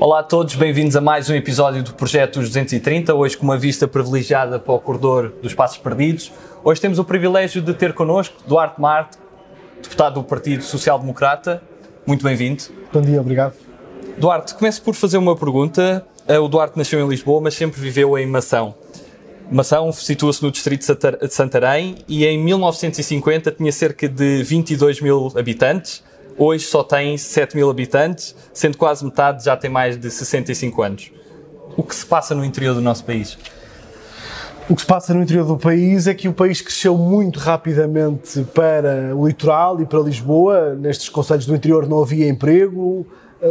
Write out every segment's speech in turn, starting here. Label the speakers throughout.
Speaker 1: Olá a todos, bem-vindos a mais um episódio do Projeto 230, hoje com uma vista privilegiada para o corredor dos Passos Perdidos. Hoje temos o privilégio de ter connosco Duarte Marte, deputado do Partido Social Democrata. Muito bem-vindo.
Speaker 2: Bom dia, obrigado.
Speaker 1: Duarte, começo por fazer uma pergunta. O Duarte nasceu em Lisboa, mas sempre viveu em Mação. Mação situa-se no distrito de Santarém e em 1950 tinha cerca de 22 mil habitantes hoje só tem 7 mil habitantes, sendo quase metade já tem mais de 65 anos. O que se passa no interior do nosso país?
Speaker 2: O que se passa no interior do país é que o país cresceu muito rapidamente para o litoral e para Lisboa. Nestes conselhos do interior não havia emprego,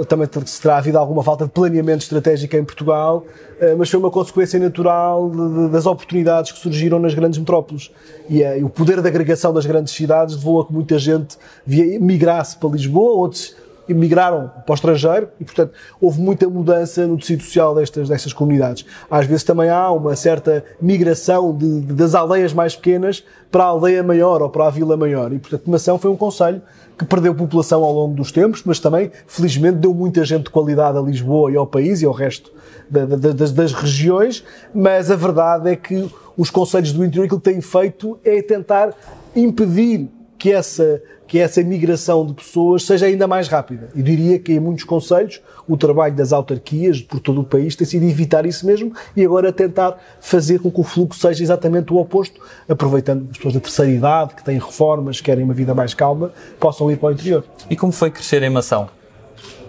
Speaker 2: também se terá havido alguma falta de planeamento estratégico em Portugal, eh, mas foi uma consequência natural das oportunidades que surgiram nas grandes metrópoles. Eh, e, o poder de agregação das grandes cidades levou a que muita gente migrasse para Lisboa, outros migraram para o estrangeiro e, portanto, houve muita mudança no tecido social destas, destas comunidades. Às vezes também há uma certa migração de, de, das aldeias mais pequenas para a aldeia maior ou para a vila maior. E, portanto, Mação foi um conselho que perdeu população ao longo dos tempos, mas também, felizmente, deu muita gente de qualidade a Lisboa e ao país e ao resto da, da, das, das, regiões, mas a verdade é que os conselhos do interior aquilo que têm feito é tentar impedir que essa, que essa migração de pessoas seja ainda mais rápida. Eu diria que em muitos conselhos o trabalho das autarquias por todo o país tem sido evitar isso mesmo e agora tentar fazer com que o fluxo seja exatamente o oposto, aproveitando as pessoas da terceira idade, que têm reformas, querem uma vida mais calma, possam ir para o interior.
Speaker 1: E como foi crescer em Mação?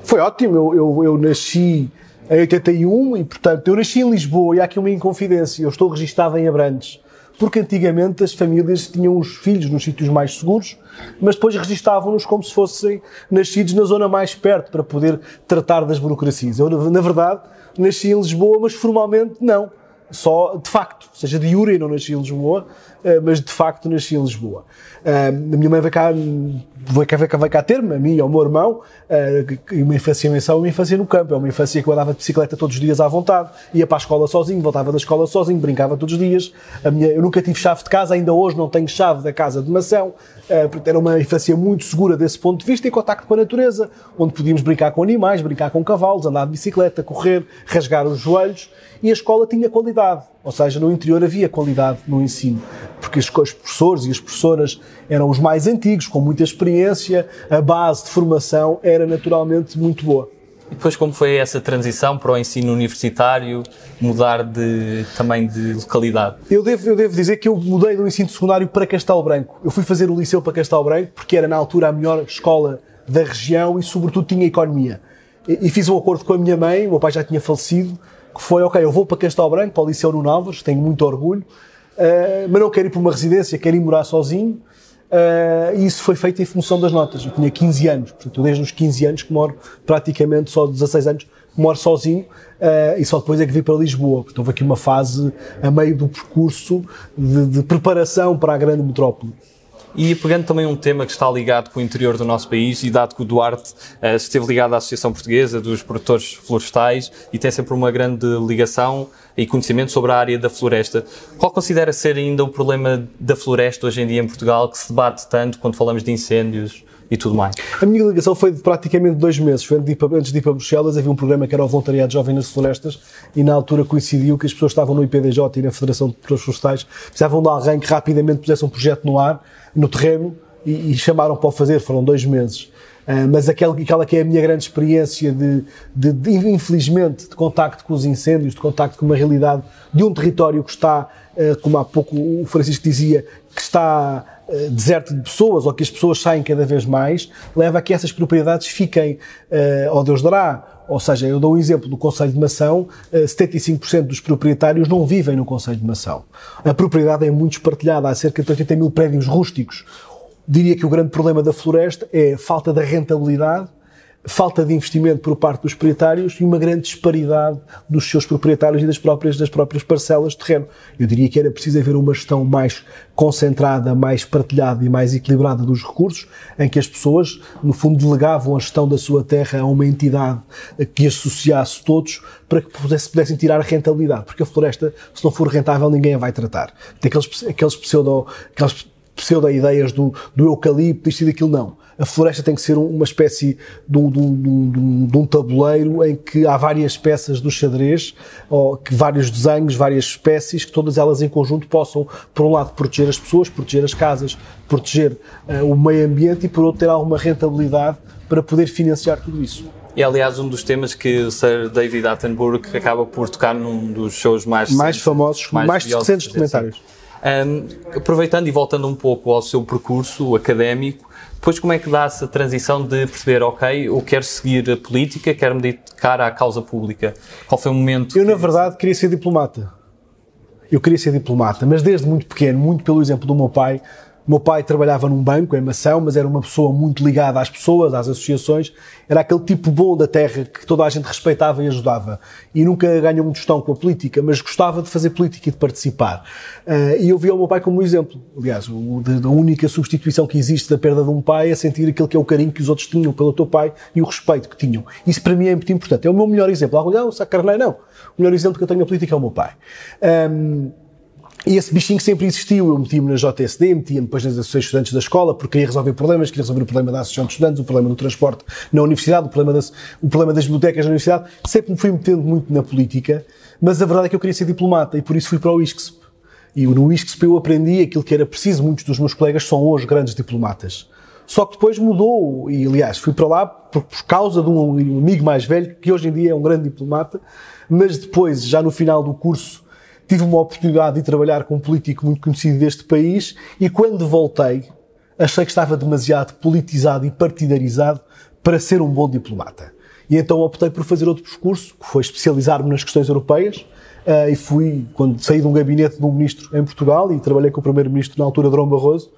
Speaker 2: Foi ótimo. Eu, eu, eu nasci em 81 e, portanto, eu nasci em Lisboa e há aqui uma inconfidência. Eu estou registado em Abrantes porque antigamente as famílias tinham os filhos nos sítios mais seguros, mas depois registavam-nos como se fossem nascidos na zona mais perto para poder tratar das burocracias. Eu, na verdade, nasci em Lisboa, mas formalmente não. Só de facto, ou seja, de Iure não nasci em Lisboa, eh, mas de facto nasci em Lisboa. Eh, a minha mãe veio cá, veio cá, veio cá, ter-me, a mim e ao meu irmão, eh, uma infância mensal, uma infância no campo. É uma infância que eu andava de bicicleta todos os dias à vontade, ia para a escola sozinho, voltava da escola sozinho, brincava todos os dias. A minha, eu nunca tive chave de casa, ainda hoje não tenho chave da casa de Mação. Era uma infância muito segura desse ponto de vista e contacto com a natureza, onde podíamos brincar com animais, brincar com cavalos, andar de bicicleta, correr, rasgar os joelhos. E a escola tinha qualidade, ou seja, no interior havia qualidade no ensino porque os professores e as professoras eram os mais antigos, com muita experiência, a base de formação era naturalmente muito boa.
Speaker 1: E depois como foi essa transição para o ensino universitário, mudar de, também de localidade?
Speaker 2: Eu devo, eu devo dizer que eu mudei do ensino secundário para Castelo Branco. Eu fui fazer o liceu para Castelo Branco porque era na altura a melhor escola da região e sobretudo tinha economia. E, e fiz um acordo com a minha mãe, o meu pai já tinha falecido, que foi, ok, eu vou para Castelo Branco, para o Liceu no Álvares, tenho muito orgulho, uh, mas não quero ir para uma residência, quero ir morar sozinho. Uh, e isso foi feito em função das notas. Eu tinha 15 anos, portanto, desde os 15 anos que moro praticamente só 16 anos, moro sozinho uh, e só depois é que vim para Lisboa. Portanto, houve aqui uma fase a meio do percurso de, de preparação para a grande metrópole.
Speaker 1: E pegando também um tema que está ligado com o interior do nosso país, e dado que o Duarte uh, esteve ligado à Associação Portuguesa dos Produtores Florestais e tem sempre uma grande ligação e conhecimento sobre a área da floresta, qual considera ser ainda o problema da floresta hoje em dia em Portugal, que se debate tanto quando falamos de incêndios? E tudo mais.
Speaker 2: A minha ligação foi de praticamente dois meses. Foi antes de ir para Bruxelas, havia um programa que era o Voluntariado Jovem nas Florestas e na altura coincidiu que as pessoas estavam no IPDJ e na Federação de Produtores Florestais precisavam de alguém que rapidamente pusesse um projeto no ar no terreno e, e chamaram para o fazer, foram dois meses. Uh, mas aquela, aquela que é a minha grande experiência de, de, de, infelizmente, de contacto com os incêndios, de contacto com uma realidade de um território que está, uh, como há pouco o Francisco dizia, que está uh, deserto de pessoas ou que as pessoas saem cada vez mais, leva a que essas propriedades fiquem, uh, ou Deus dará, ou seja, eu dou um exemplo do Conselho de Mação, 75% dos proprietários não vivem no Conselho de Mação. A propriedade é muito espartilhada, há cerca de 80 mil prédios rústicos. Diria que o grande problema da floresta é a falta da rentabilidade falta de investimento por parte dos proprietários e uma grande disparidade dos seus proprietários e das próprias, das próprias parcelas de terreno. Eu diria que era preciso haver uma gestão mais concentrada, mais partilhada e mais equilibrada dos recursos, em que as pessoas, no fundo, delegavam a gestão da sua terra a uma entidade que associasse todos para que pudesse, pudessem tirar rentabilidade. Porque a floresta, se não for rentável, ninguém a vai tratar. Tem aqueles, aqueles pseudo, aqueles pseudo-ideias do, do eucalipto, isto e daquilo, não. A floresta tem que ser uma espécie de um, de, um, de um, tabuleiro em que há várias peças do xadrez, ou que vários desenhos, várias espécies, que todas elas em conjunto possam, por um lado, proteger as pessoas, proteger as casas, proteger uh, o meio ambiente e, por outro, ter alguma rentabilidade para poder financiar tudo isso.
Speaker 1: E aliás, um dos temas que o Sir David Attenborough acaba por tocar num dos shows mais,
Speaker 2: mais famosos, mais, mais recentes documentários.
Speaker 1: Um, aproveitando e voltando um pouco ao seu percurso académico, depois como é que dá-se a transição de perceber, ok, eu quero seguir a política, quero me dedicar à causa pública? Qual foi o momento?
Speaker 2: Eu, na verdade, queria ser diplomata. Eu queria ser diplomata, mas desde muito pequeno, muito pelo exemplo do meu pai, meu pai trabalhava num banco em Mação, mas era uma pessoa muito ligada às pessoas, às associações. Era aquele tipo bom da terra que toda a gente respeitava e ajudava. E nunca ganhou muito gestão com a política, mas gostava de fazer política e de participar. Uh, e eu via o meu pai como um exemplo. Aliás, o, a única substituição que existe da perda de um pai é sentir aquele que é o carinho que os outros tinham pelo teu pai e o respeito que tinham. Isso para mim é muito importante. É o meu melhor exemplo. Ah, não, sacarneiro, não. O melhor exemplo que eu tenho na política é o meu pai. Um, e esse bichinho sempre existiu. Eu metia-me na JSD, metia-me depois nas associações de estudantes da escola, porque queria resolver problemas, queria resolver o problema da associação de estudantes, o problema do transporte na universidade, o problema, das, o problema das bibliotecas na universidade. Sempre me fui metendo muito na política, mas a verdade é que eu queria ser diplomata e por isso fui para o ISCSP. E no ISCSP eu aprendi aquilo que era preciso. Muitos dos meus colegas são hoje grandes diplomatas. Só que depois mudou, e aliás, fui para lá por, por causa de um amigo mais velho, que hoje em dia é um grande diplomata, mas depois, já no final do curso, tive uma oportunidade de trabalhar com um político muito conhecido deste país e quando voltei achei que estava demasiado politizado e partidarizado para ser um bom diplomata. E então optei por fazer outro percurso, que foi especializar-me nas questões europeias, uh, e fui, quando saí de um gabinete de um ministro em Portugal, e trabalhei com o primeiro-ministro na altura, Dom Barroso,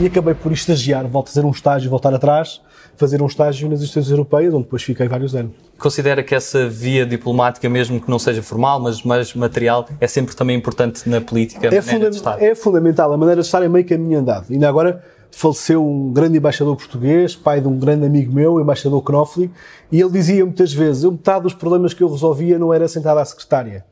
Speaker 2: e acabei por estagiar, volto a fazer um estágio, voltar atrás, fazer um estágio nas instituições europeias, onde depois fiquei vários anos.
Speaker 1: Considera que essa via diplomática, mesmo que não seja formal, mas mais material, é sempre também importante na política,
Speaker 2: é, funda é fundamental, a maneira de estar é meio caminho andado. Ainda agora faleceu um grande embaixador português, pai de um grande amigo meu, o embaixador Knofli, e ele dizia muitas vezes, eu, metade dos problemas que eu resolvia não era sentado à secretária,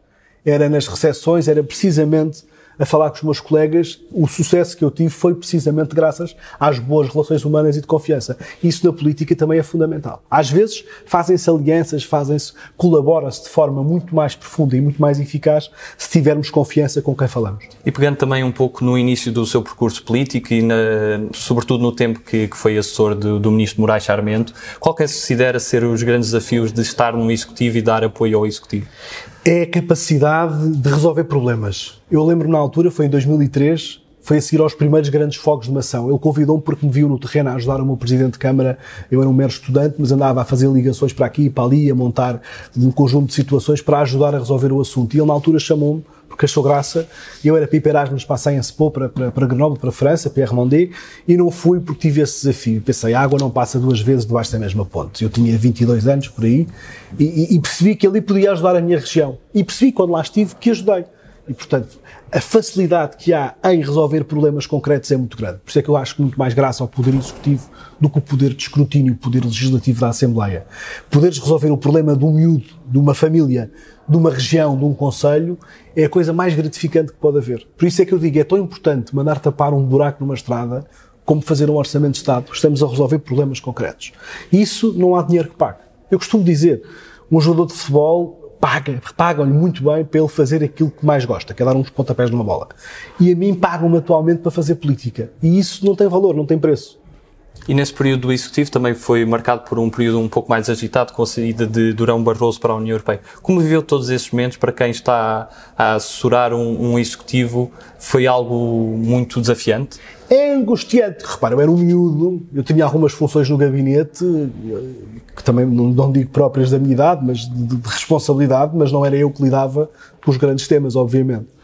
Speaker 2: era nas recepções, era precisamente a falar com os meus colegas, o sucesso que eu tive foi precisamente graças às boas relações humanas e de confiança. Isso na política também é fundamental. Às vezes fazem-se alianças, fazem-se, colabora-se de forma muito mais profunda e muito mais eficaz se tivermos confiança com quem falamos.
Speaker 1: E pegando também um pouco no início do seu percurso político e na, sobretudo no tempo que, que foi assessor do, do ministro Moraes Charmento, qual que é, se considera ser os grandes desafios de estar no Executivo e dar apoio ao Executivo?
Speaker 2: É a capacidade de resolver problemas. Eu lembro na altura, foi em 2003, foi a seguir aos primeiros grandes fogos de mação. Ele convidou-me porque me viu no terreno a ajudar o meu presidente de Câmara. Eu era um mero estudante, mas andava a fazer ligações para aqui e para ali, a montar um conjunto de situações para ajudar a resolver o assunto. E ele na altura chamou-me porque achou graça. Eu era para ir para Erasmus para Sciences para, para, para Grenoble, para a França, para Hermondé, e não fui porque tive esse desafio. Pensei, a água não passa duas vezes debaixo da mesma ponte. Eu tinha 22 anos por aí e, e, percebi que ali podia ajudar a minha região. E percebi quando lá estive que ajudei. E, portanto, a facilidade que há em resolver problemas concretos é muito grande. Por isso é que eu acho que muito mais graça ao Poder Executivo do que o poder de escrutínio, o poder legislativo da Assembleia. Poderes resolver o problema de um miúdo, de uma família, de uma região, de um conselho, é a coisa mais gratificante que pode haver. Por isso é que eu digo, é tão importante mandar tapar um buraco numa estrada como fazer um orçamento de Estado. Estamos a resolver problemas concretos. Isso não há dinheiro que pague. Eu costumo dizer, um jogador de futebol paga, pagam-lhe muito bem para ele fazer aquilo que mais gosta, que é dar uns pontapés numa bola. E a mim pagam-me atualmente para fazer política. E isso não tem valor, não tem preço.
Speaker 1: E nesse período do Executivo também foi marcado por um período um pouco mais agitado com a saída de Durão Barroso para a União Europeia. Como viveu todos esses momentos para quem está a assessorar um, um Executivo? Foi algo muito desafiante?
Speaker 2: É angustiante. Repara, eu era um miúdo, eu tinha algumas funções no gabinete, que também não digo próprias da minha idade, mas de, de responsabilidade, mas não era eu que lidava com os grandes temas, obviamente.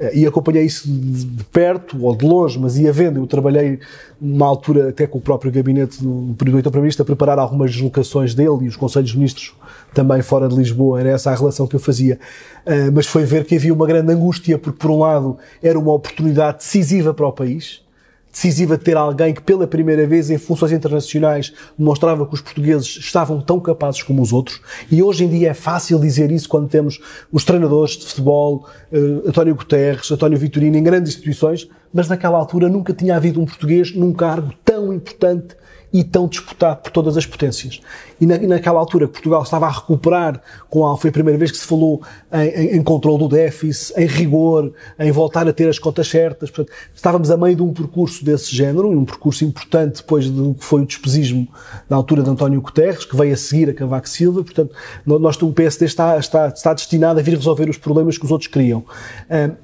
Speaker 2: Eh, e acompanhei isso de perto ou de longe, mas ia vendo. Eu trabalhei numa altura até com o próprio gabinete do período Primeiro-Ministro a preparar algumas deslocações dele e os Conselhos Ministros também fora de Lisboa. Era essa a relação que eu fazia. Eh, mas foi ver que havia uma grande angústia, porque por um lado era uma oportunidade decisiva para o país, decisiva de ter alguém que pela primeira vez em funções internacionais demonstrava que os portugueses estavam tão capazes como os outros. E hoje em dia é fácil dizer isso quando temos os treinadores de futebol, uh, António Guterres, António Vitorino em grandes instituições, mas naquela altura nunca tinha havido um português num cargo tão importante e tão disputado por todas as potências. E, na, e naquela altura Portugal estava a recuperar, com a, foi a primeira vez que se falou em, em, em controle do déficit, em rigor, em voltar a ter as contas certas. Portanto, estávamos a meio de um percurso desse género, um percurso importante depois do que foi o despesismo na altura de António Guterres, que veio a seguir a Cavaco Silva. Portanto, nós, o PSD está, está, está destinado a vir resolver os problemas que os outros criam.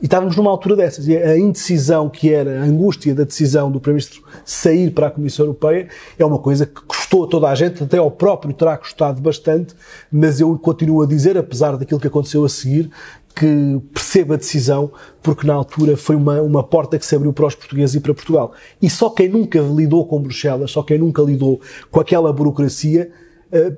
Speaker 2: e estávamos numa altura dessas. E a indecisão que era, a angústia da decisão do Primeiro-Ministro sair para a Comissão Europeia é uma coisa que custou a toda a gente, até ao próprio terá custado bastante, mas eu continuo a dizer, apesar daquilo que aconteceu a seguir, que perceba a decisão, porque na altura foi uma, uma porta que se abriu para os portugueses e para Portugal. E só quem nunca lidou com Bruxelas, só quem nunca lidou com aquela burocracia, eh,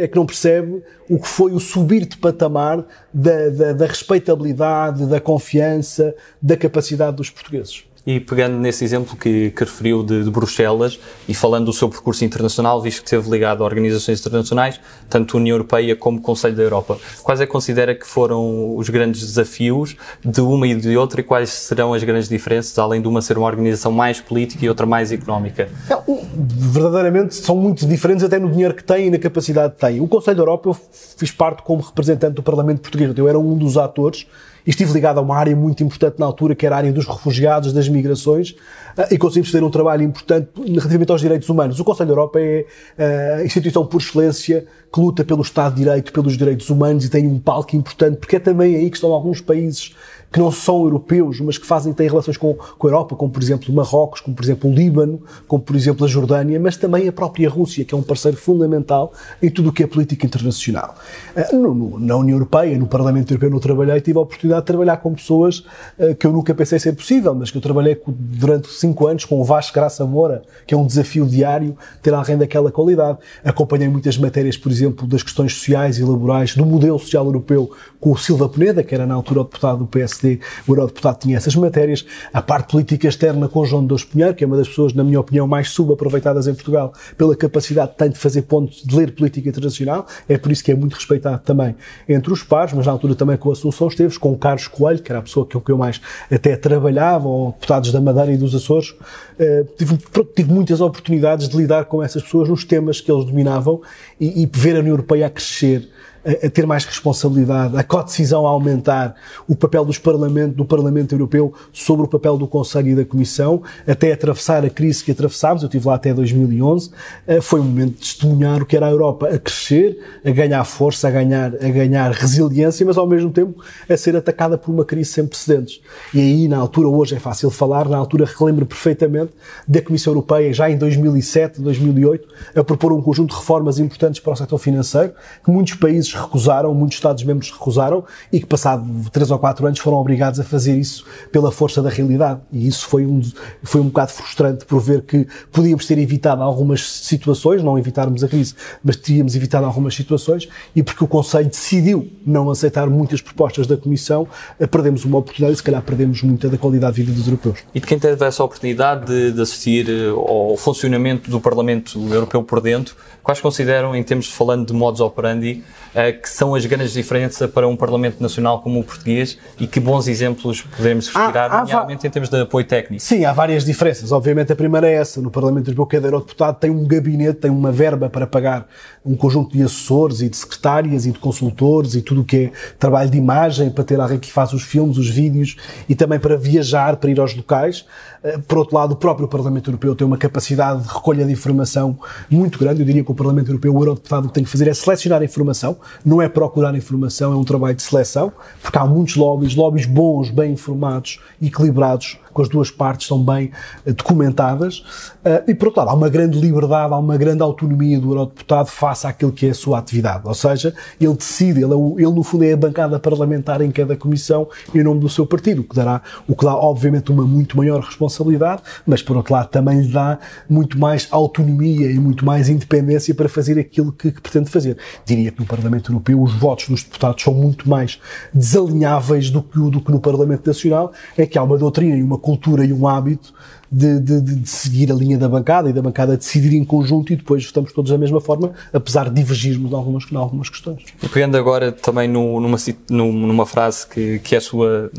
Speaker 2: é que não percebe o que foi o subir de patamar da, da, da respeitabilidade, da confiança, da capacidade dos portugueses.
Speaker 1: E pegando nesse exemplo que, que referiu de, de, Bruxelas e falando do seu percurso internacional, visto que esteve ligado a organizações internacionais, tanto União Europeia como Conselho da Europa, quais é que considera que foram os grandes desafios de uma e de outra e quais serão as grandes diferenças, além de uma ser uma organização mais política e outra mais económica?
Speaker 2: É, verdadeiramente são muito diferentes até no dinheiro que têm e na capacidade que têm. O Conselho da Europa eu fiz parte como representante do Parlamento Português, eu era um dos atores e estive ligado a uma área muito importante na altura, que era a área dos refugiados, das migrações, eh, e conseguimos fazer um trabalho importante relativamente aos direitos humanos. O Conselho da Europa é eh, a instituição por excelência que luta pelo Estado de Direito, pelos direitos humanos e tem um palco importante, porque é também aí que estão alguns países que não são europeus, mas que fazem, têm relações com, com a Europa, como por exemplo Marrocos, como por exemplo o Líbano, como por exemplo a Jordânia, mas também a própria Rússia, que é um parceiro fundamental em tudo o que é política internacional. Uh, no, no, na União Europeia, no Parlamento Europeu, não trabalhei, tive a oportunidade de trabalhar com pessoas uh, que eu nunca pensei ser possível, mas que eu trabalhei durante cinco anos com o Vasco Graça Moura, que é um desafio diário ter alguém daquela qualidade. Acompanhei muitas matérias, por exemplo, das questões sociais e laborais, do modelo social europeu, com o Silva Peneda, que era na altura deputado do PSD O eurodeputado tinha essas matérias. A parte política externa com João Deus Pinheiro, que é uma das pessoas, na minha opinião, mais subaproveitadas em Portugal pela capacidade que tem de fazer pontos, de ler política internacional. É por isso que é muito respeitado também entre os pares, mas na altura também com a Assunção Esteves, com o Carlos Coelho, que era a pessoa que eu mais até trabalhava, ou deputados da Madeira e dos Açores. Uh, tive, tive, muitas oportunidades de lidar com essas pessoas nos temas que eles dominavam e, e ver a União Europeia a crescer a, ter mais responsabilidade, a co-decisão a aumentar, o papel dos Parlamento, do Parlamento Europeu sobre o papel do Conselho e da Comissão, até atravessar a crise que atravessámos, eu estive lá até 2011, eh, foi um momento de testemunhar o que era a Europa a crescer, a ganhar força, a ganhar, a ganhar resiliência, mas ao mesmo tempo a ser atacada por uma crise sem precedentes. E aí, na altura, hoje é fácil falar, na altura relembro perfeitamente da Comissão Europeia, já em 2007, 2008, a propor um conjunto de reformas importantes para o setor financeiro, que muitos países recusaram, muitos Estados-membros recusaram e que, passado três ou quatro anos, foram obrigados a fazer isso pela força da realidade. E isso foi um, foi um bocado frustrante por ver que podíamos ter evitado algumas situações, não evitarmos a crise, mas teríamos evitado algumas situações e porque o Conselho decidiu não aceitar muitas propostas da Comissão, perdemos uma oportunidade e se calhar perdemos muita da qualidade de vida dos europeus.
Speaker 1: E de quem teve essa oportunidade de, de assistir eh, ao funcionamento do Parlamento Europeu por dentro, quais consideram, em termos de falando de modos operandi, eh, que são as grandes diferenças para um Parlamento Nacional como o português e que bons exemplos podemos retirar, há, há nomeadamente em termos de apoio técnico?
Speaker 2: Sim, há várias diferenças. Obviamente a primeira é essa. No Parlamento Europeu, cada eurodeputado tem um gabinete, tem uma verba para pagar um conjunto de assessores e de secretárias e de consultores e tudo o que é trabalho de imagem para ter alguém que faz os filmes, os vídeos e também para viajar, para ir aos locais. Eh, por outro lado, próprio Parlamento Europeu tem uma capacidade de recolha de informação muito grande. Eu diria que o Parlamento Europeu, o eurodeputado, o que tem que fazer é selecionar a informação, não é procurar informação, é um trabalho de seleção, porque há muitos lobbies, lobbies bons, bem informados, equilibrados, com as duas partes estão bem eh, documentadas. Eh, e, por outro lado, há uma grande liberdade, há uma grande autonomia do eurodeputado face àquilo que é a sua atividade. Ou seja, ele decide, ele, é ele no fundo é a bancada parlamentar em cada comissão em nome do seu partido, o que dará, o que dá obviamente uma muito maior responsabilidade, mas por outro lado também lhe dá muito mais autonomia e muito mais independência para fazer aquilo que, que pretende fazer. Diria que no Parlamento Europeu os votos dos deputados são muito mais desalinháveis do que, do que no Parlamento Nacional, é que há uma doutrina e uma cultura e um hábito de, de, de, seguir a linha da bancada e da bancada decidir em conjunto e depois votamos todos da mesma forma, apesar de divergirmos em algumas, em algumas questões.
Speaker 1: E pegando agora também no, numa, numa frase que, que é sua,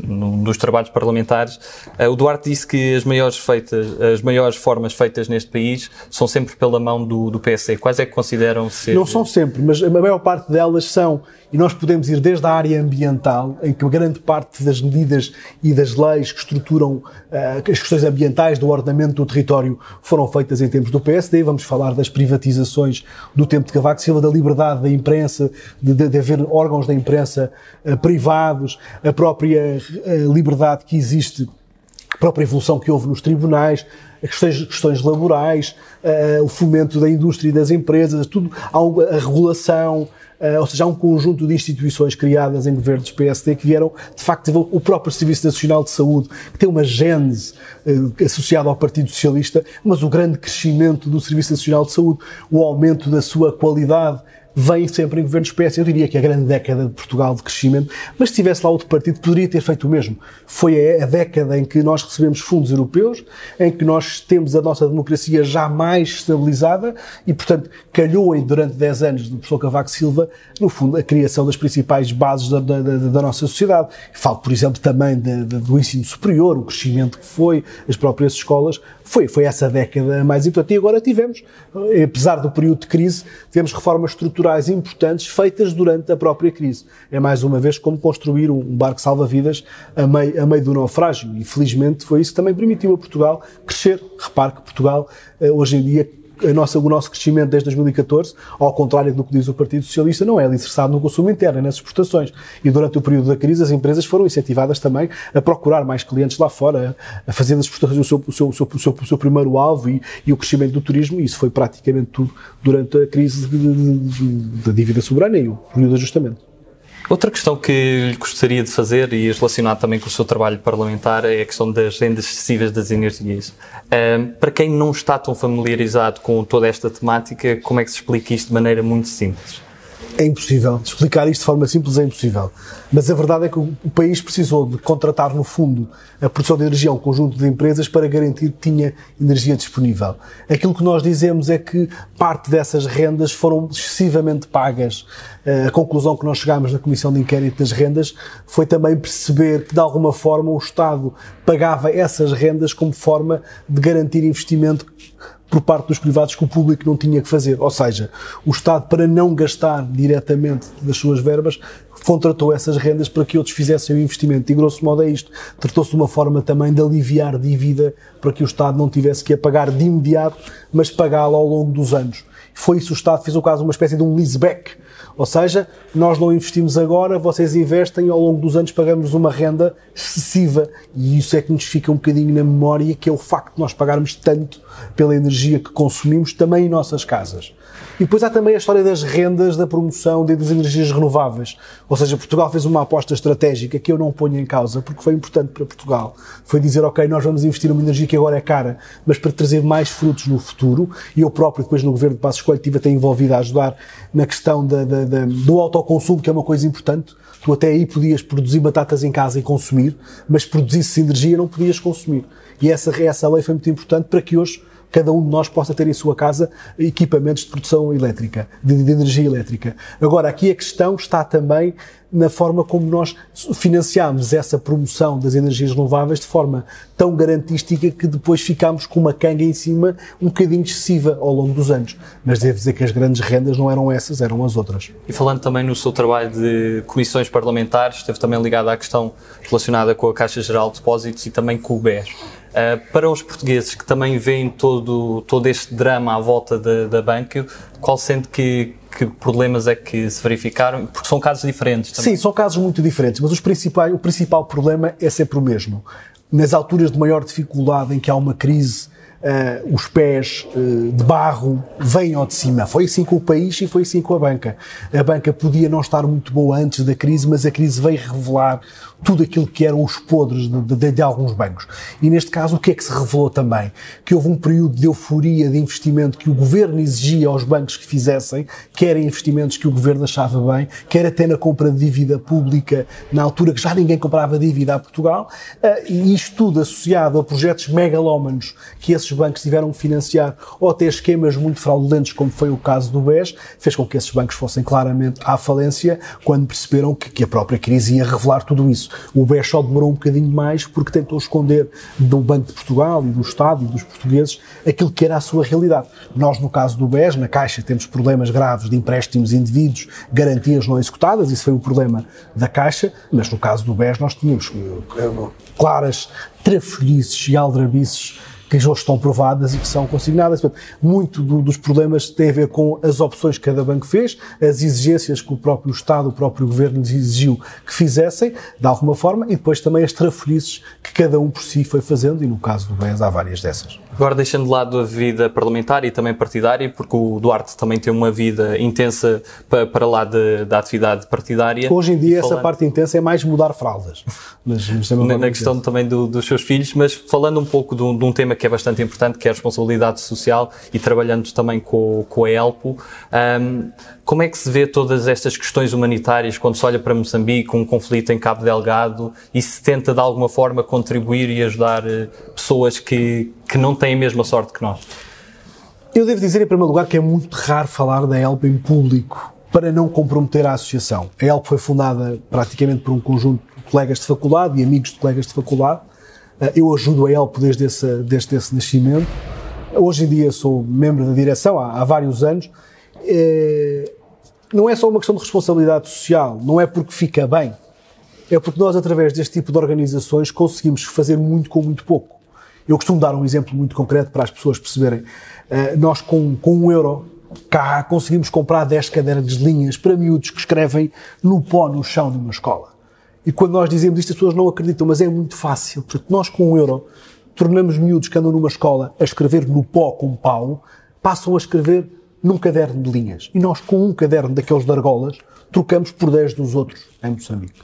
Speaker 1: dos trabalhos parlamentares, uh, o Duarte disse que as maiores, feitas, as maiores formas feitas neste país são sempre pela mão do, do PSD. Quais é que consideram ser?
Speaker 2: Não são sempre, mas a maior parte delas são, e nós podemos ir desde a área ambiental, em que grande parte das medidas e das leis que estruturam uh, as questões ambientais do ordenamento do território foram feitas em tempos do PSD. Vamos falar das privatizações do tempo de Cavaco Silva, da liberdade da imprensa, de, de, de haver órgãos da imprensa uh, privados, a própria uh, liberdade que existe, a própria evolução que houve nos tribunais, questões, questões laborais, uh, o fomento da indústria e das empresas, tudo, a regulação, Uh, ou seja, há um conjunto de instituições criadas em governos PSD que vieram, de facto, o próprio Serviço Nacional de Saúde, que tem uma gênese uh, associada ao Partido Socialista, mas o grande crescimento do Serviço Nacional de Saúde, o aumento da sua qualidade, vem sempre em governos PS. Eu diria que é a grande década de Portugal de crescimento, mas se tivesse lá outro partido, poderia ter feito o mesmo. Foi a década em que nós recebemos fundos europeus, em que nós temos a nossa democracia já mais estabilizada e, portanto, calhou em, durante 10 anos do professor Cavaco Silva, no fundo, a criação das principais bases da, da, da, da nossa sociedade. Falo, por exemplo, também de, de, do ensino superior, o crescimento que foi, as próprias escolas. Foi, foi essa década mais importante. E agora tivemos, apesar do período de crise, tivemos reformas estruturais estruturais importantes feitas durante a própria crise. É mais uma vez como construir um barco salva-vidas a meio, a meio do naufrágio. E felizmente foi isso que também permitiu a Portugal crescer. Repare que Portugal eh, hoje em dia nossa, o nosso crescimento desde 2014, ao contrário do que diz o Partido Socialista, não é alicerçado no consumo interno, é nas exportações. E durante o período da crise, as empresas foram incentivadas também a procurar mais clientes lá fora, a fazer das exportações o seu, o seu, o seu, o seu, o seu primeiro alvo e, e, o crescimento do turismo, e isso foi praticamente tudo durante a crise da dívida soberana e o período de ajustamento.
Speaker 1: Outra questão que lhe gostaria de fazer, e relacionado também com o seu trabalho parlamentar, é a questão das rendas excessivas das energias. Um, para quem não está tão familiarizado com toda esta temática, como é que se explica isto de maneira muito simples?
Speaker 2: É impossível. Explicar isto de forma simples é impossível. Mas a verdade é que o país precisou de contratar, no fundo, a produção de energia a um conjunto de empresas para garantir que tinha energia disponível. Aquilo que nós dizemos é que parte dessas rendas foram excessivamente pagas. A conclusão que nós chegámos na Comissão de Inquérito das Rendas foi também perceber que, de alguma forma, o Estado pagava essas rendas como forma de garantir investimento por parte dos privados que o público não tinha que fazer. Ou seja, o Estado, para não gastar diretamente das suas verbas, contratou essas rendas para que outros fizessem o investimento. E grosso modo é isto. Tratou-se de uma forma também de aliviar dívida para que o Estado não tivesse que a pagar de imediato, mas pagá-la ao longo dos anos. Foi isso o Estado fez o caso uma espécie de um leaseback ou seja, nós não investimos agora, vocês investem ao longo dos anos pagamos uma renda excessiva. E isso é que nos fica um bocadinho na memória, que é o facto de nós pagarmos tanto pela energia que consumimos também em nossas casas. E depois há também a história das rendas da promoção das energias renováveis. Ou seja, Portugal fez uma aposta estratégica que eu não ponho em causa, porque foi importante para Portugal. Foi dizer, ok, nós vamos investir numa energia que agora é cara, mas para trazer mais frutos no futuro. E eu próprio, depois no governo de Passos Coelho, estive até envolvido a ajudar na questão da, da, da, do autoconsumo, que é uma coisa importante. Tu até aí podias produzir batatas em casa e consumir, mas produzisse energia não podias consumir. E essa, essa lei foi muito importante para que hoje cada um de nós possa ter em sua casa equipamentos de produção elétrica, de, de energia elétrica. Agora, aqui a questão está também na forma como nós financiamos essa promoção das energias renováveis de forma tão garantística que depois ficámos com uma canga em cima um bocadinho excessiva ao longo dos anos. Mas devo dizer que as grandes rendas não eram essas, eram as outras.
Speaker 1: E falando também no seu trabalho de comissões parlamentares, esteve também ligado à questão relacionada com a Caixa Geral de Depósitos e também com o BES. Uh, para os portugueses que também veem todo, todo este drama à volta da, da banca, qual sente que, que problemas é que se verificaram? Porque são casos diferentes
Speaker 2: também. Sim, são casos muito diferentes, mas os principais, o principal problema é sempre o mesmo. Nas alturas de maior dificuldade em que há uma crise, uh, os pés uh, de barro vêm ao de cima. Foi assim com o país e foi assim com a banca. A banca podia não estar muito boa antes da crise, mas a crise veio revelar tudo aquilo que eram os podres de, de, de, alguns bancos. E neste caso, o que é que se revelou também? Que houve um período de euforia de investimento que o governo exigia aos bancos que fizessem, quer investimentos que o governo achava bem, quer até na compra de dívida pública, na altura que já ninguém comprava dívida a Portugal, eh, e isto tudo associado a projetos megalómanos que esses bancos tiveram que financiar, ou até esquemas muito fraudulentos, como foi o caso do BES, fez com que esses bancos fossem claramente à falência quando perceberam que, que a própria crise ia revelar tudo isso. O BES só demorou um bocadinho mais porque tentou esconder do Banco de Portugal e do Estado e dos portugueses aquilo que era a sua realidade. Nós, no caso do BES, na Caixa, temos problemas graves de empréstimos indevidos, garantias não executadas, isso foi o problema da Caixa, mas no caso do BES nós tínhamos eh, claras trafolhices e aldrabices que já estão provadas e que são consignadas. Muito do, dos problemas tem a ver com as opções que cada banco fez, as exigências que o próprio Estado, o próprio Governo lhes exigiu que fizessem, de alguma forma, e depois também as trafolhices que cada um por si foi fazendo, e no caso do BES há várias dessas.
Speaker 1: Agora deixando de lado a vida parlamentar e também partidária, porque o Duarte também tem uma vida intensa para, para lá de, da atividade partidária.
Speaker 2: Hoje em dia falando... essa parte intensa é mais mudar fraldas.
Speaker 1: Mas, mas na, na questão também do, dos seus filhos, mas falando um pouco de um, de um, tema que é bastante importante, que é a responsabilidade social e trabalhando também com, com a ELPO, um, como é que se vê todas estas questões humanitárias quando se olha para Moçambique, um conflito em Cabo Delgado e se tenta de alguma forma contribuir e ajudar uh, pessoas que, que não têm a mesma sorte que nós?
Speaker 2: Eu devo dizer, em primeiro lugar, que é muito raro falar da ELP em público para não comprometer a associação. A ELP foi fundada praticamente por um conjunto de colegas de faculdade e amigos de colegas de faculdade. Eh, eu ajudo a ELP desde esse, desde esse nascimento. Hoje em dia sou membro da direção há, há vários anos. Eh, não é só uma questão de responsabilidade social, não é porque fica bem, é porque nós, através deste tipo de organizações, conseguimos fazer muito com muito pouco. Eu costumo dar um exemplo muito concreto para as pessoas perceberem. Uh, nós, com, com um euro, cá conseguimos comprar 10 cadernos de linhas para miúdos que escrevem no pó, no chão de uma escola. E quando nós dizemos isto, as pessoas não acreditam, mas é muito fácil. Portanto, nós, com um euro, tornamos miúdos que andam numa escola a escrever no pó com pau, passam a escrever num caderno de linhas. E nós, com um caderno daqueles de argolas, trocamos por 10 dos outros em Moçambique.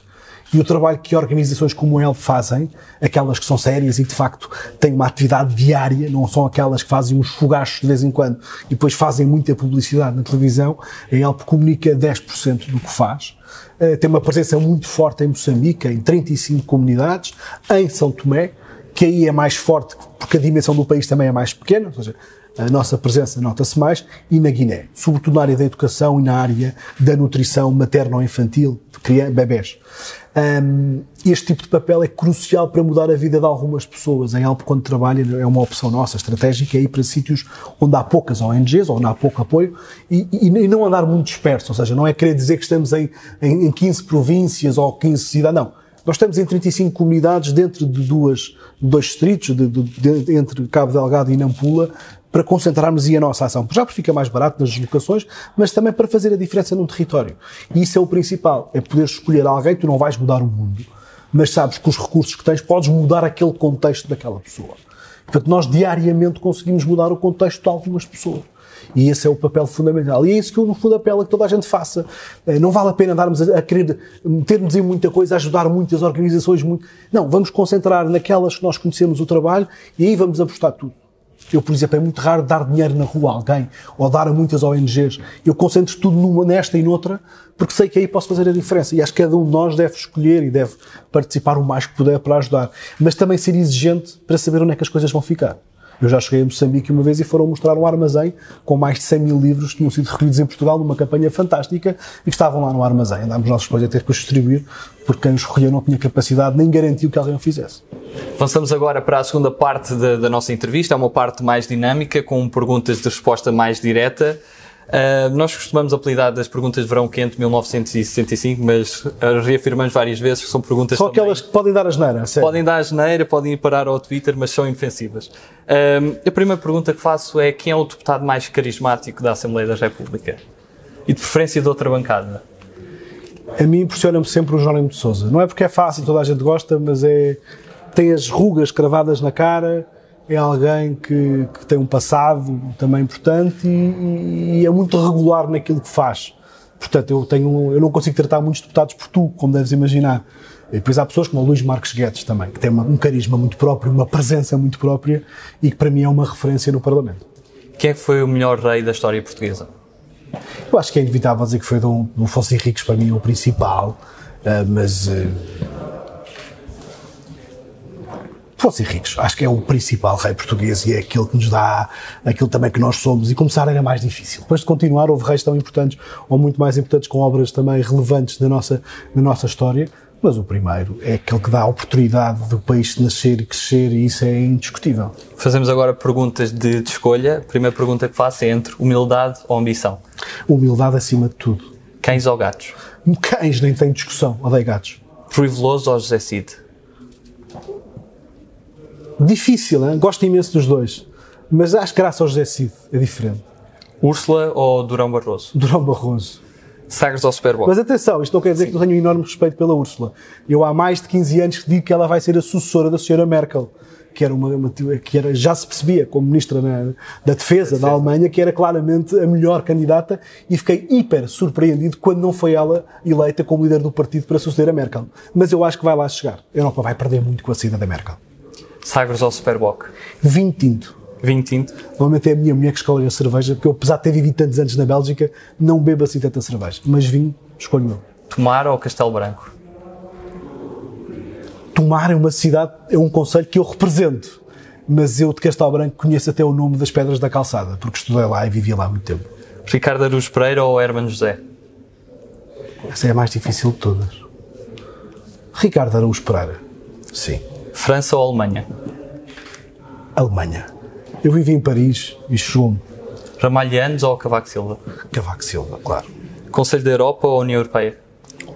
Speaker 2: E o trabalho que organizações como a ELP fazem, aquelas que são sérias e de facto têm uma atividade diária, não são aquelas que fazem uns fogachos de vez em quando e depois fazem muita publicidade na televisão, a ELP comunica 10% do que faz. Eh, tem uma presença muito forte em Moçambique, em 35 comunidades, em São Tomé, que aí é mais forte porque a dimensão do país também é mais pequena, ou seja, a nossa presença nota-se mais, e na Guiné, sobretudo na área da educação e na área da nutrição materno-infantil de bebés. Um, este tipo de papel é crucial para mudar a vida de algumas pessoas. Em Alpo, quando trabalha, é uma opção nossa, estratégica, é ir para sítios onde há poucas ONGs, onde há pouco apoio, e, e, e não andar muito disperso. Ou seja, não é querer dizer que estamos em, em, em 15 províncias ou 15 cidades, não. Nós estamos em 35 comunidades dentro de duas, dois distritos, de, de, de, entre Cabo Delgado e Nampula, para concentrarmos aí a nossa ação. Já porque fica mais barato nas deslocações, mas também para fazer a diferença num território. E isso é o principal, é poder escolher alguém, tu não vais mudar o mundo, mas sabes que os recursos que tens podes mudar aquele contexto daquela pessoa. Portanto, nós diariamente conseguimos mudar o contexto de algumas pessoas. E esse é o papel fundamental. E é isso que eu, no fundo, apelo a que toda a gente faça. Eh, não vale a pena darmos a, a querer meter-nos em muita coisa, ajudar muitas organizações. Muito... Não, vamos concentrar naquelas que nós conhecemos o trabalho e aí vamos apostar tudo. Eu, por exemplo, é muito raro dar dinheiro na rua a alguém ou dar a muitas ONGs. Eu concentro tudo numa, nesta e noutra porque sei que aí posso fazer a diferença. E acho que cada um de nós deve escolher e deve participar o mais que puder para ajudar. Mas também ser exigente para saber onde é que as coisas vão ficar. Eu já cheguei a Moçambique uma vez e foram mostrar um armazém com mais de 100 mil livros que tinham sido recolhidos em Portugal numa campanha fantástica e que estavam lá no armazém. Andámos nós depois a ter que distribuir porque quem os recolheu não tinha capacidade nem garantiu que alguém o fizesse.
Speaker 1: Avançamos agora para a segunda parte da, da nossa entrevista, é uma parte mais dinâmica, com perguntas de resposta mais direta. Uh, nós costumamos apelidar das perguntas de verão quente 1965, mas reafirmamos várias vezes que são perguntas.
Speaker 2: São aquelas que podem dar a geneira,
Speaker 1: sério. Podem dar a geneira, podem ir parar ao Twitter, mas são inofensivas. Uh, a primeira pergunta que faço é: quem é o deputado mais carismático da Assembleia da República? E de preferência de outra bancada?
Speaker 2: A mim impressiona-me sempre o Jerónimo de Souza. Não é porque é fácil, toda a gente gosta, mas é. tem as rugas cravadas na cara é alguém que, que tem um passado também importante e, e, é muito regular naquilo que faz. Portanto, eu, tenho, eu não consigo tratar muitos deputados por tu, como deves imaginar. E depois há pessoas como o Luís Marques Guedes também, que tem uma, um carisma muito próprio, uma presença muito própria e que para mim é uma referência no Parlamento.
Speaker 1: Quem é que foi o melhor rei da história portuguesa?
Speaker 2: Eu acho que é inevitável dizer que foi Dom, Dom Afonso Henriques, para mim, o principal, uh, mas. Afonso Henriques, acho que é o principal rei português e é aquele que nos dá aquilo também que nós somos. E começar era mais difícil. Depois de continuar, houve reis tão importantes, ou muito mais importantes, com obras também relevantes da nossa, da nossa história. Mas o primeiro é aquele que dá a oportunidade do país nascer e crescer, e isso é indiscutível.
Speaker 1: Fazemos agora perguntas de, de escolha. A primeira pergunta que faço é entre humildade ou ambição?
Speaker 2: Humildade acima de tudo.
Speaker 1: Cães ou gatos?
Speaker 2: Cães, nem tem discussão. Odeio gatos.
Speaker 1: Veloso ou José Cid?
Speaker 2: Difícil, hein? gosto imenso dos dois. Mas acho que graça ao José Cid é diferente.
Speaker 1: Úrsula ou Durão Barroso?
Speaker 2: Durão Barroso.
Speaker 1: Sagres ao Superboc.
Speaker 2: Mas atenção, isto não quer dizer Sim. que eu tenho um enorme respeito pela Úrsula. Eu há mais de 15 anos que digo que ela vai ser a sucessora da senhora Merkel. Que, era uma, uma que era, já se percebia como ministra na, da Defesa da Alemanha que era claramente a melhor candidata e fiquei hiper surpreendido quando não foi ela eleita como líder do partido para suceder a Merkel. Mas eu acho que vai lá chegar. A Europa vai perder muito com a saída da Merkel.
Speaker 1: Sagres ao Superboc?
Speaker 2: Vinho tinto.
Speaker 1: Vinho tinto?
Speaker 2: Normalmente é a minha mulher que escolhe a cerveja, porque eu, apesar de ter vivido tantos anos na Bélgica, não bebo assim tanta cerveja. Mas vinho, escolho eu.
Speaker 1: Tomar ou Castelo Branco?
Speaker 2: Tomar é uma cidade, é um conselho que eu represento. Mas eu de Castelo Branco conheço até o nome das Pedras da Calçada, porque estudei lá e vivi lá há muito tempo.
Speaker 1: Ricardo Aruz Pereira ou Hermano José?
Speaker 2: Essa é a mais difícil de todas. Ricardo Araújo Pereira. Sim.
Speaker 1: França ou Alemanha?
Speaker 2: Alemanha. Eu vivi em Paris e chegou-me.
Speaker 1: Ramalhianos ou Cavaco Silva?
Speaker 2: Cavaco Silva, claro.
Speaker 1: Conselho da Europa ou União Europeia?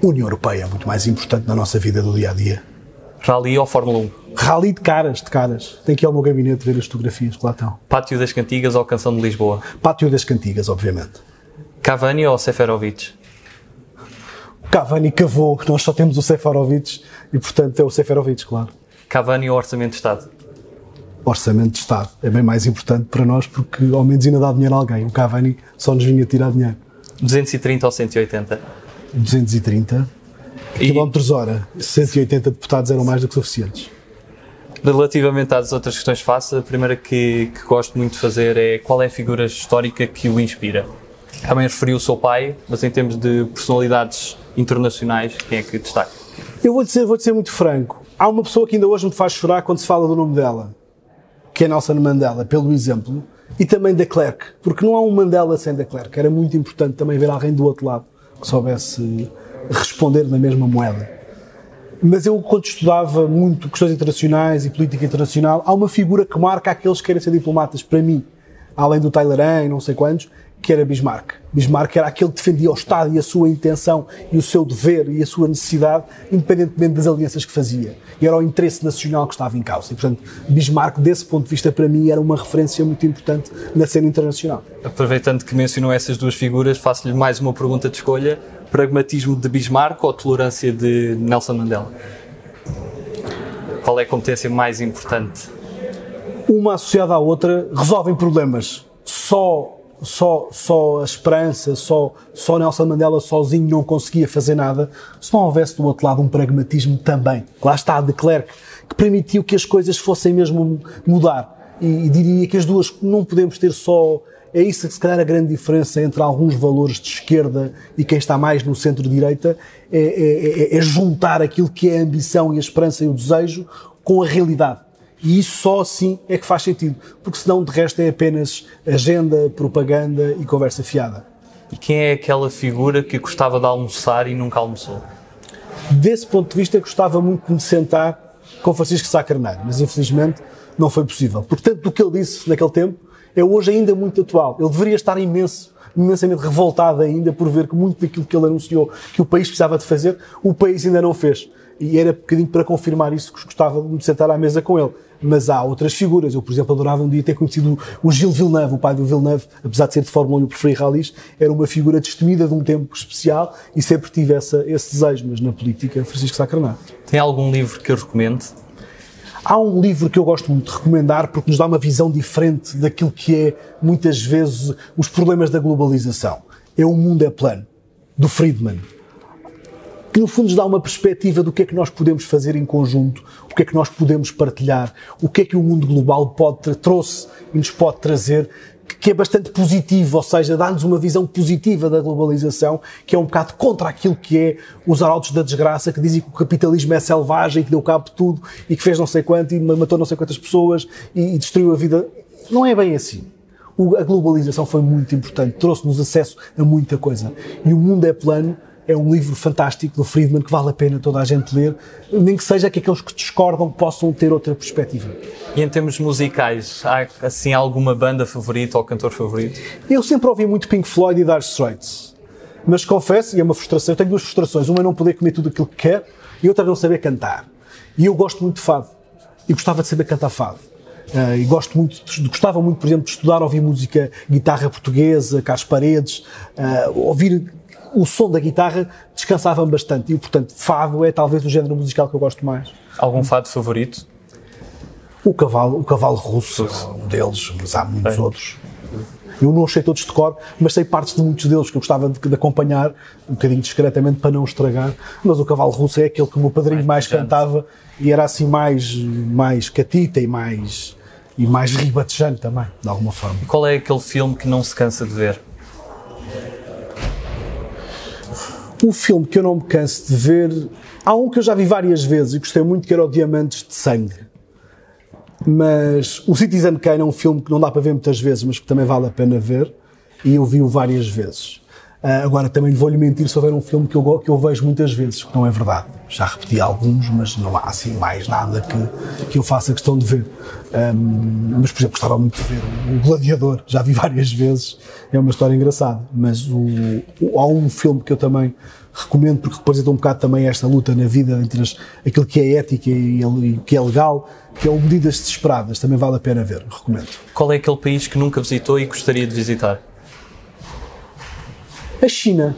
Speaker 2: União Europeia é muito mais importante na nossa vida do dia a dia.
Speaker 1: Rally ou Fórmula 1?
Speaker 2: Rally de caras, de caras. Tem que ir ao meu gabinete ver as fotografias que lá estão.
Speaker 1: Pátio das Cantigas ou Canção de Lisboa?
Speaker 2: Pátio das Cantigas, obviamente.
Speaker 1: Cavani ou Seferovic?
Speaker 2: Cavani cavou, nós só temos o Seferovic e, portanto, é o Seferovic, claro.
Speaker 1: Cavani ou Orçamento de Estado?
Speaker 2: orçamento de Estado. É bem mais importante para nós porque ao menos ainda dá dinheiro a alguém. O Cavani só nos vinha tirar dinheiro.
Speaker 1: 230 ou 180?
Speaker 2: 230 e... quilómetros hora. 180 deputados eram mais do que suficientes.
Speaker 1: Relativamente às outras questões faço, a primeira que, que gosto muito de fazer é qual é a figura histórica que o inspira? Também referiu o seu pai, mas em termos de personalidades internacionais, quem é que destaca?
Speaker 2: Eu vou dizer, vou dizer muito franco. Há uma pessoa que ainda hoje me faz chorar quando se fala do nome dela que é Nelson Mandela, pelo exemplo, e também da Klerk, porque não há um Mandela sem da Klerk. Era muito importante também ver alguém do outro lado que soubesse responder na mesma moeda. Mas eu, quando estudava muito questões internacionais e política internacional, há uma figura que marca aqueles que querem ser diplomatas, para mim, além do Tyler e não sei quantos, que era Bismarck. Bismarck era aquele que defendia o Estado e a sua intenção e o seu dever e a sua necessidade, independentemente das alianças que fazia. E era o interesse nacional que estava em causa. E, portanto, Bismarck, desse ponto de vista, para mim, era uma referência muito importante na cena internacional.
Speaker 1: Aproveitando que mencionou essas duas figuras, faço-lhe mais uma pergunta de escolha. Pragmatismo de Bismarck ou tolerância de Nelson Mandela? Qual é a competência mais importante?
Speaker 2: Uma associada à outra resolvem problemas. Só só, só a esperança, só, só Nelson Mandela sozinho não conseguia fazer nada, se não houvesse do outro lado um pragmatismo também. Lá está de Klerk, que permitiu que as coisas fossem mesmo mudar. E, e diria que as duas não podemos ter só. É isso que se calhar a grande diferença entre alguns valores de esquerda e quem está mais no centro-direita é, é, é, é juntar aquilo que é a ambição e a esperança e o desejo com a realidade e isso só assim é que faz sentido, porque senão de resto é apenas agenda, propaganda e conversa fiada.
Speaker 1: E quem é aquela figura que gostava de almoçar e nunca almoçou?
Speaker 2: Desse ponto de vista, gostava muito de me sentar com Francisco Sá Carneiro, mas infelizmente não foi possível. Portanto, do que ele disse naquele tempo é hoje ainda muito atual. Ele deveria estar imenso, imensamente revoltado ainda por ver que muito daquilo que ele anunciou que o país precisava de fazer, o país ainda não fez. E era um bocadinho para confirmar isso que gostava de me sentar à mesa com ele mas há outras figuras. Eu, por exemplo, adorava um dia ter conhecido o Gilles Villeneuve, o pai do Villeneuve, apesar de ser de Fórmula 1 e preferir ralis, era uma figura destemida de um tempo especial e sempre tive essa, esse desejo, mas na política, Francisco Sacramento.
Speaker 1: Tem algum livro que eu recomende?
Speaker 2: Há um livro que eu gosto muito de recomendar porque nos dá uma visão diferente daquilo que é, muitas vezes, os problemas da globalização. É O Mundo é Plano, do Friedman. Que, no fundo, nos dá uma perspectiva do que é que nós podemos fazer em conjunto, o que é que nós podemos partilhar, o que é que o mundo global pode, trouxe e nos pode trazer que é bastante positivo, ou seja, dá-nos uma visão positiva da globalização, que é um bocado contra aquilo que é os arautos da desgraça, que dizem que o capitalismo é selvagem, que deu cabo de tudo e que fez não sei quanto e matou não sei quantas pessoas e, e destruiu a vida. Não é bem assim. A globalização foi muito importante, trouxe-nos acesso a muita coisa. E o mundo é plano é um livro fantástico do Friedman que vale a pena toda a gente ler, nem que seja que aqueles que discordam possam ter outra perspectiva.
Speaker 1: E em termos musicais, há assim alguma banda favorita ou cantor favorito?
Speaker 2: Eu sempre ouvi muito Pink Floyd e Dire Straits, mas confesso, e é uma frustração, eu tenho duas frustrações, uma é não poder comer tudo aquilo que quer e outra é não saber cantar. E eu gosto muito de fado, e gostava de saber cantar fado. Uh, e gosto muito, gostava muito, por exemplo, de estudar, ouvir música, guitarra portuguesa, Carlos Paredes, uh, ouvir o som da guitarra descansava-me bastante e, portanto, fado é talvez o género musical que eu gosto mais.
Speaker 1: Algum fado favorito?
Speaker 2: O cavalo, o cavalo russo é um deles, mas há muitos Bem. outros. Eu não achei todos de cor, mas sei partes de muitos deles que eu gostava de, de, acompanhar, um bocadinho discretamente para não estragar. Mas o cavalo russo é aquele que o meu padrinho mais, mais cantava e era assim mais, mais catita e mais, e mais ribatejante também, de alguma forma.
Speaker 1: E qual é aquele filme que não se cansa de ver?
Speaker 2: Um filme que eu não me canso de ver, há um que eu já vi várias vezes e gostei muito, que era o Diamantes de Sangue. Mas o Citizen Kane é um filme que não dá para ver muitas vezes, mas que também vale a pena ver, e eu vi-o várias vezes. Uh, agora, também vou-lhe mentir se houver um filme que eu, que eu vejo muitas vezes, que não é verdade. Já repeti alguns, mas não há assim mais nada que, que eu faça questão de ver. Um, mas, por exemplo, gostava muito de ver O Gladiador, já vi várias vezes, é uma história engraçada. Mas o, o, há um filme que eu também recomendo, porque representa um bocado também esta luta na vida entre as, aquilo que é ética e o que é legal, que é o Medidas Desesperadas, também vale a pena ver, recomendo.
Speaker 1: Qual é aquele país que nunca visitou e gostaria de visitar?
Speaker 2: A China.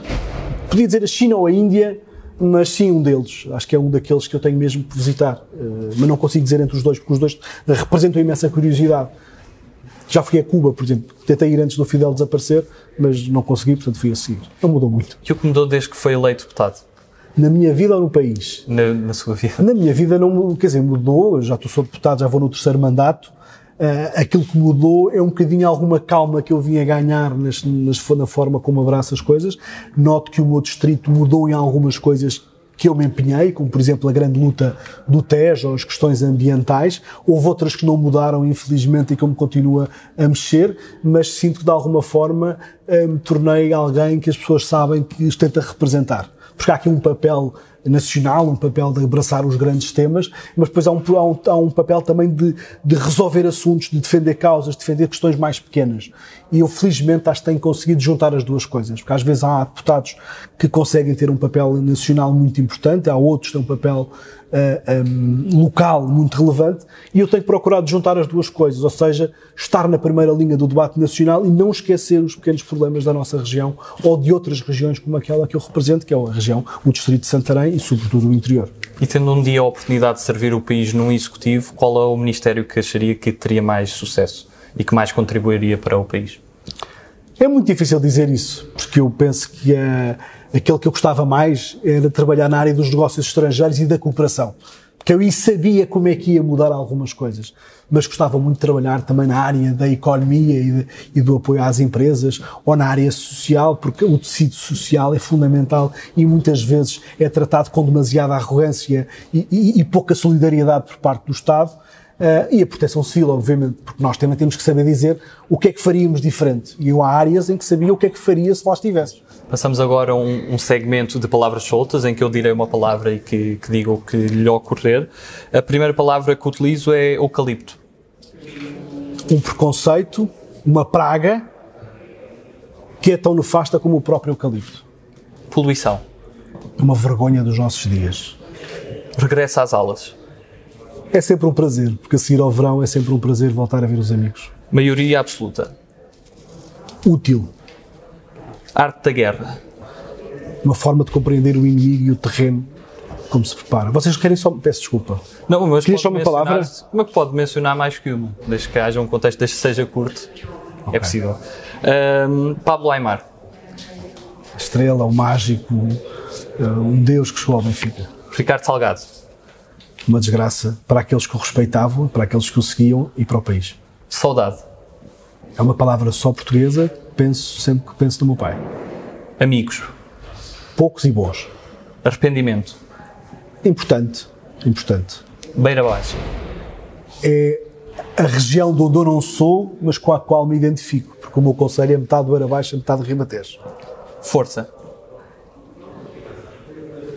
Speaker 2: Podia dizer a China ou a Índia, mas sim um deles. Acho que é um daqueles que eu tenho mesmo que visitar. Uh, mas não consigo dizer entre os dois, porque os dois representam imensa curiosidade. Já fui a Cuba, por exemplo. Tentei ir antes do Fidel desaparecer, mas não consegui, portanto fui a seguir. Não mudou muito.
Speaker 1: E o que mudou desde que foi eleito deputado?
Speaker 2: Na minha vida ou no país?
Speaker 1: Na, na sua vida.
Speaker 2: Na minha vida não, quer dizer, mudou. Já estou sou deputado, já vou no terceiro mandato. Uh, aquilo que mudou é um bocadinho alguma calma que eu vim a ganhar nas, nas, na forma como abraço as coisas. Noto que o meu distrito mudou em algumas coisas que eu me empenhei, como por exemplo a grande luta do Tejo ou as questões ambientais. Houve outras que não mudaram, infelizmente, e que eu me continuo a mexer, mas sinto que de alguma forma uh, me tornei alguém que as pessoas sabem que os tenta representar. Porque há aqui um papel nacional, um papel de abraçar os grandes temas, mas depois há um, há um, há um papel também de, de, resolver assuntos, de defender causas, de defender questões mais pequenas. E eu, felizmente, acho que tenho conseguido juntar as duas coisas, porque às vezes há deputados que conseguem ter um papel nacional muito importante, há outros que têm um papel uh, eh, um, local muito relevante e eu tenho procurado juntar as duas coisas, ou seja, estar na primeira linha do debate nacional e não esquecer os pequenos problemas da nossa região ou de outras regiões como aquela que eu represento, que é a região, o Distrito de Santarém e sobretudo o interior.
Speaker 1: E tendo um dia a oportunidade de servir o país num executivo, qual é o ministério que acharia que teria mais sucesso e que mais contribuiria para o país?
Speaker 2: É muito difícil dizer isso, porque eu penso que a aquele que eu gostava mais era trabalhar na área dos negócios estrangeiros e da cooperação. Porque eu sabia como é que ia mudar algumas coisas. Mas gostava muito de trabalhar também na área da economia e, de, e do apoio às empresas ou na área social, porque o tecido social é fundamental e muitas vezes é tratado com demasiada arrogância e, e, e pouca solidariedade por parte do Estado Uh, e a proteção civil, obviamente, porque nós também temos que saber dizer o que é que faríamos diferente. E eu há áreas em que sabia o que é que faria se lá estivesse.
Speaker 1: Passamos agora a um, um, segmento de palavras soltas, em que eu direi uma palavra e que, que diga o que lhe ocorrer. A primeira palavra que utilizo é eucalipto.
Speaker 2: Um preconceito, uma praga, que é tão nefasta como o próprio eucalipto.
Speaker 1: Poluição.
Speaker 2: Uma vergonha dos nossos dias.
Speaker 1: Regressa às aulas
Speaker 2: é sempre um prazer, porque a seguir ao verão é sempre um prazer voltar a ver os amigos.
Speaker 1: Maioria absoluta.
Speaker 2: Útil.
Speaker 1: Arte da guerra.
Speaker 2: Uma forma de compreender o inimigo e o terreno como se prepara. Vocês querem só. Peço desculpa.
Speaker 1: Não, mas
Speaker 2: Querias
Speaker 1: pode
Speaker 2: só uma palavra?
Speaker 1: Como é que pode mencionar mais que uma? Desde que haja um contexto, desde que seja curto, é possível. Ahm, Pablo Aymar,
Speaker 2: Estrela, o mágico, eh, um Deus que chegou ao Benfica.
Speaker 1: Ricardo Salgado,
Speaker 2: Uma desgraça para aqueles que o respeitavam, para aqueles que o seguiam e para o país.
Speaker 1: Saudade,
Speaker 2: É uma palavra só portuguesa, penso sempre que penso no meu pai.
Speaker 1: Amigos,
Speaker 2: Poucos e bons.
Speaker 1: Arrependimento,
Speaker 2: Importante, importante.
Speaker 1: Beira Baixa,
Speaker 2: É a região de onde eu não sou, mas com a qual me identifico, porque o meu conselho é metade do Arabaixo, metade do Ribatejo.
Speaker 1: Força,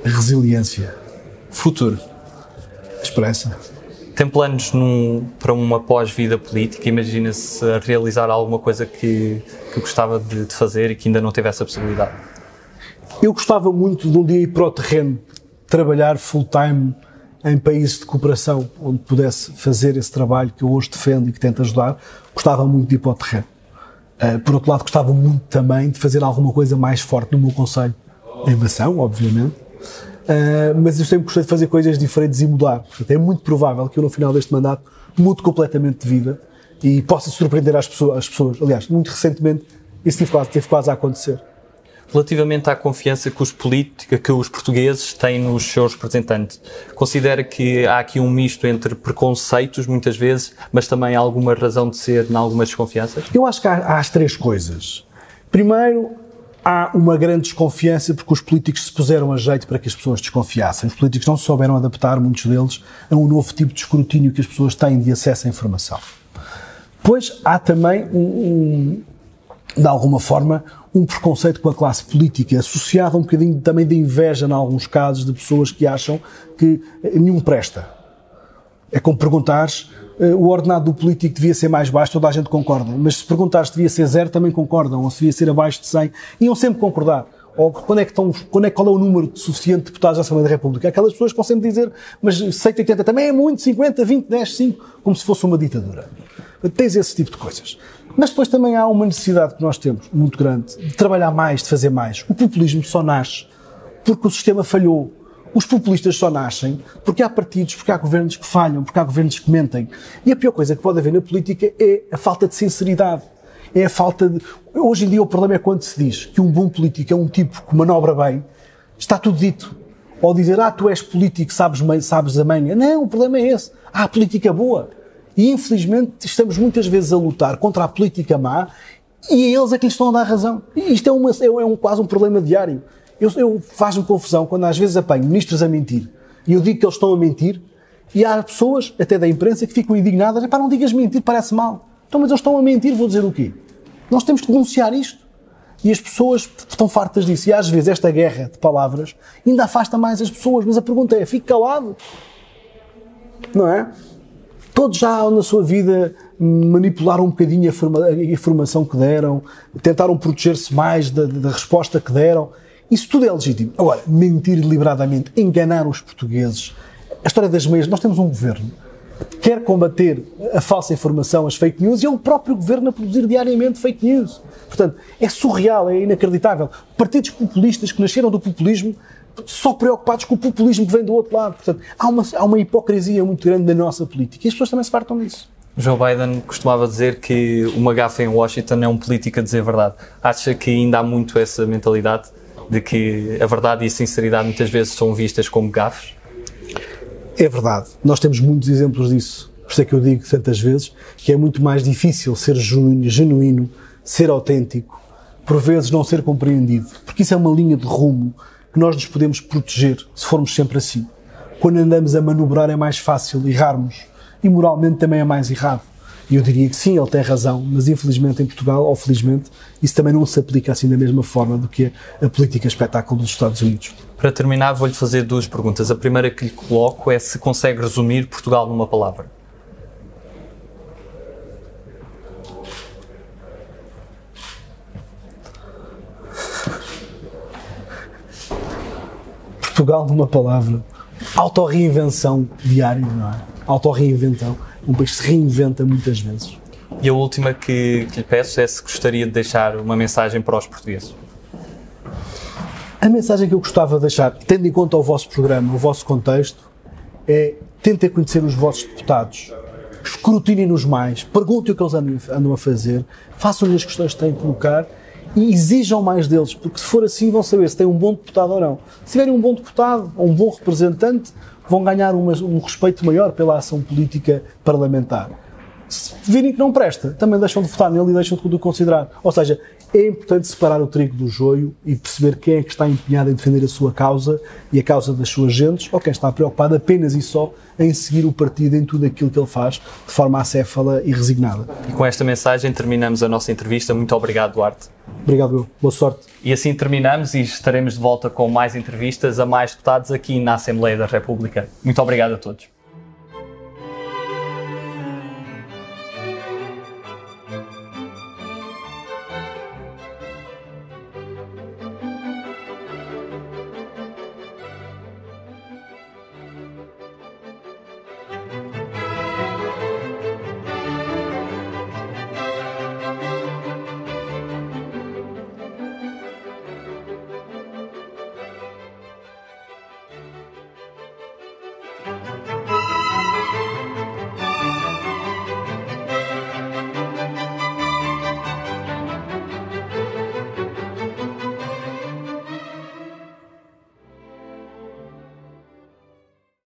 Speaker 2: Resiliência,
Speaker 1: Futuro.
Speaker 2: esperança.
Speaker 1: Tem planos num- para uma pós-vida política? Imagina-se realizar alguma coisa que, que gostava de, de fazer e que ainda não teve essa possibilidade?
Speaker 2: Eu gostava muito de um dia ir para o terreno, trabalhar full-time em países de cooperação, onde pudesse fazer esse trabalho que eu hoje defendo e que tento ajudar. Gostava muito de ir para o terreno. Uh, por outro lado, gostava muito também de fazer alguma coisa mais forte no meu conselho, em Mação, obviamente. Uh, mas eu sempre gostei de fazer coisas diferentes e mudar. Portanto, é muito provável que eu, no final deste mandato, mude completamente de vida e possa surpreender as pessoas. As pessoas. Aliás, muito recentemente, isso teve quase, teve quase a acontecer.
Speaker 1: Relativamente à confiança que os políticos, que os portugueses têm nos seus representantes, considera que há aqui um misto entre preconceitos, muitas vezes, mas também alguma razão de ser em algumas desconfianças?
Speaker 2: Eu acho que há, há as três coisas. Primeiro, há uma grande desconfiança porque os políticos se puseram a jeito para que as pessoas desconfiassem. Os políticos não souberam adaptar, muitos deles, a um novo tipo de escrutínio que as pessoas têm de acesso à informação. Pois há também um, um, de alguma forma, um preconceito com a classe política, associado a um bocadinho também de inveja, em alguns casos, de pessoas que acham que nenhum presta. É como perguntares o ordenado do político devia ser mais baixo, toda a gente concorda. Mas se perguntares se devia ser zero, também concordam. Ou se devia ser abaixo de 100, iam sempre concordar. Ou quando é que estão, quando é, qual é o número suficiente de deputados da Assembleia da República? Aquelas pessoas que vão sempre dizer, mas 180 também é muito, 50, 20, 10, 5, como se fosse uma ditadura. Tens esse tipo de coisas. Mas depois também há uma necessidade que nós temos, muito grande, de trabalhar mais, de fazer mais. O populismo só nasce porque o sistema falhou. Os populistas só nascem porque há partidos, porque há governos que falham, porque há governos que mentem. E a pior coisa que pode haver na política é a falta de sinceridade. É a falta de. Hoje em dia o problema é quando se diz que um bom político é um tipo que manobra bem, está tudo dito. Ou dizer, ah, tu és político, sabes, sabes a manha. Não, o problema é esse. Há política boa. E infelizmente estamos muitas vezes a lutar contra a política má e é eles é que lhes estão a dar razão. E isto é, uma, é um, quase um problema diário. Eu, eu faz-me confusão quando às vezes apanho ministros a mentir e eu digo que eles estão a mentir e há pessoas, até da imprensa, que ficam indignadas. Pá, não digas mentir, parece mal. Então, mas eles estão a mentir, vou dizer o quê? Nós temos que denunciar isto. E as pessoas estão fartas disso. E às vezes esta guerra de palavras ainda afasta mais as pessoas. Mas a pergunta é: fique calado. Não é? Todos já na sua vida manipularam um bocadinho a, a informação que deram, tentaram proteger-se mais da, da, resposta que deram. Isso tudo é legítimo. Agora, mentir deliberadamente, enganar os portugueses. A história das meias, nós temos um governo que quer combater a falsa informação, as fake news, e é o próprio governo a produzir diariamente fake news. Portanto, é surreal, é inacreditável. Partidos populistas que nasceram do populismo só preocupados com o populismo que vem do outro lado. Portanto, há uma, há uma hipocrisia muito grande na nossa política e as pessoas também se fartam disso.
Speaker 1: Joe Biden costumava dizer que uma gafa em Washington é um político a dizer verdade. Acha que ainda há muito essa mentalidade de que a verdade e a sinceridade muitas vezes são vistas como gafes?
Speaker 2: É verdade. Nós temos muitos exemplos disso. Por isso é que eu digo tantas vezes que é muito mais difícil ser genuíno, ser autêntico, por vezes não ser compreendido. Porque isso é uma linha de rumo que nós nos podemos proteger se formos sempre assim. Quando andamos a manobrar é mais fácil errarmos e moralmente também é mais errado. E eu diria que sim, ele tem razão, mas infelizmente em Portugal, ou felizmente, isso também não se aplica assim da mesma forma do que a política espetáculo dos Estados Unidos.
Speaker 1: Para terminar, vou-lhe fazer duas perguntas. A primeira que lhe coloco é se consegue resumir Portugal numa palavra.
Speaker 2: Portugal numa palavra. Autorreinvenção diária, não é? Autorreinvenção. Um país que se reinventa muitas vezes.
Speaker 1: E a última que, que lhe peço é se gostaria de deixar uma mensagem para os portugueses.
Speaker 2: A mensagem que eu gostava de deixar, tendo em conta o vosso programa, o vosso contexto, é tentem conhecer os vossos deputados, escrutinem-nos mais, perguntem o que eles andam, a fazer, façam-lhes as questões que têm que colocar e exijam mais deles, porque se for assim vão saber se têm um bom deputado ou não. Se tiverem um bom deputado ou um bom representante, vão ganhar uma, um respeito maior pela ação política parlamentar. Se virem que não presta, também deixam de votar nele e deixam de considerar. Ou seja, é importante separar o trigo do joio e perceber quem é que está empenhado em defender a sua causa e a causa das suas gentes, ou quem está preocupado apenas e só em seguir o partido em tudo aquilo que ele faz, de forma acéfala e resignada.
Speaker 1: E com esta mensagem terminamos a nossa entrevista. Muito obrigado, Duarte.
Speaker 2: Obrigado, eu. Boa sorte.
Speaker 1: E assim terminamos e estaremos de volta com mais entrevistas a mais deputados aqui na Assembleia da República. Muito obrigado a todos.